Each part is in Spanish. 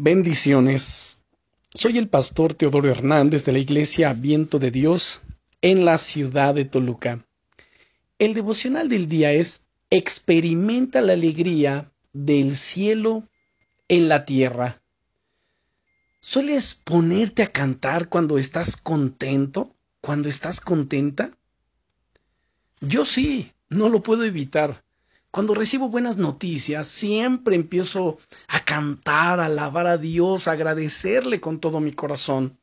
Bendiciones. Soy el pastor Teodoro Hernández de la Iglesia Viento de Dios en la ciudad de Toluca. El devocional del día es Experimenta la alegría del cielo en la tierra. ¿Sueles ponerte a cantar cuando estás contento? ¿Cuando estás contenta? Yo sí, no lo puedo evitar. Cuando recibo buenas noticias, siempre empiezo a cantar, a alabar a Dios, a agradecerle con todo mi corazón.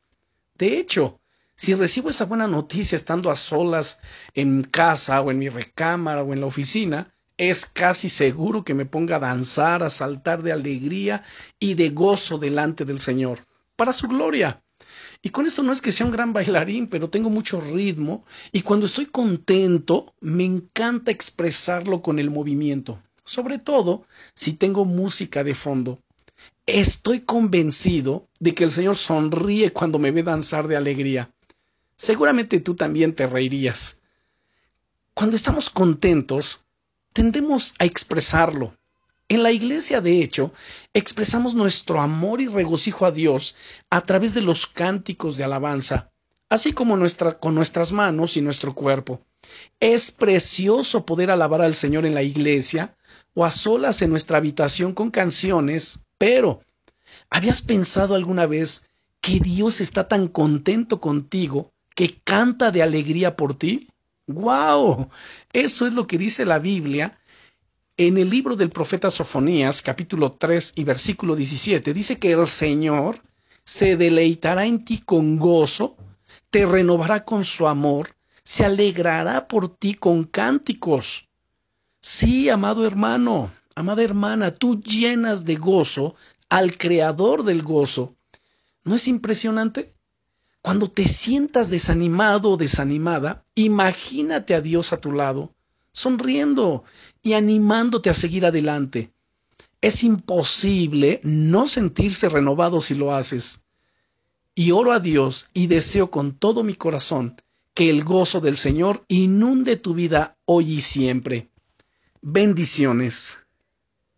De hecho, si recibo esa buena noticia estando a solas en casa o en mi recámara o en la oficina, es casi seguro que me ponga a danzar, a saltar de alegría y de gozo delante del Señor, para su gloria. Y con esto no es que sea un gran bailarín, pero tengo mucho ritmo y cuando estoy contento me encanta expresarlo con el movimiento, sobre todo si tengo música de fondo. Estoy convencido de que el Señor sonríe cuando me ve danzar de alegría. Seguramente tú también te reirías. Cuando estamos contentos, tendemos a expresarlo, en la iglesia, de hecho, expresamos nuestro amor y regocijo a Dios a través de los cánticos de alabanza, así como con nuestras manos y nuestro cuerpo. Es precioso poder alabar al Señor en la iglesia o a solas en nuestra habitación con canciones, pero ¿habías pensado alguna vez que Dios está tan contento contigo que canta de alegría por ti? ¡Wow! Eso es lo que dice la Biblia en el libro del profeta Sofonías, capítulo 3 y versículo 17, dice que el Señor se deleitará en ti con gozo, te renovará con su amor, se alegrará por ti con cánticos. Sí, amado hermano, amada hermana, tú llenas de gozo al creador del gozo. ¿No es impresionante? Cuando te sientas desanimado o desanimada, imagínate a Dios a tu lado, sonriendo y animándote a seguir adelante. Es imposible no sentirse renovado si lo haces. Y oro a Dios y deseo con todo mi corazón que el gozo del Señor inunde tu vida hoy y siempre. Bendiciones.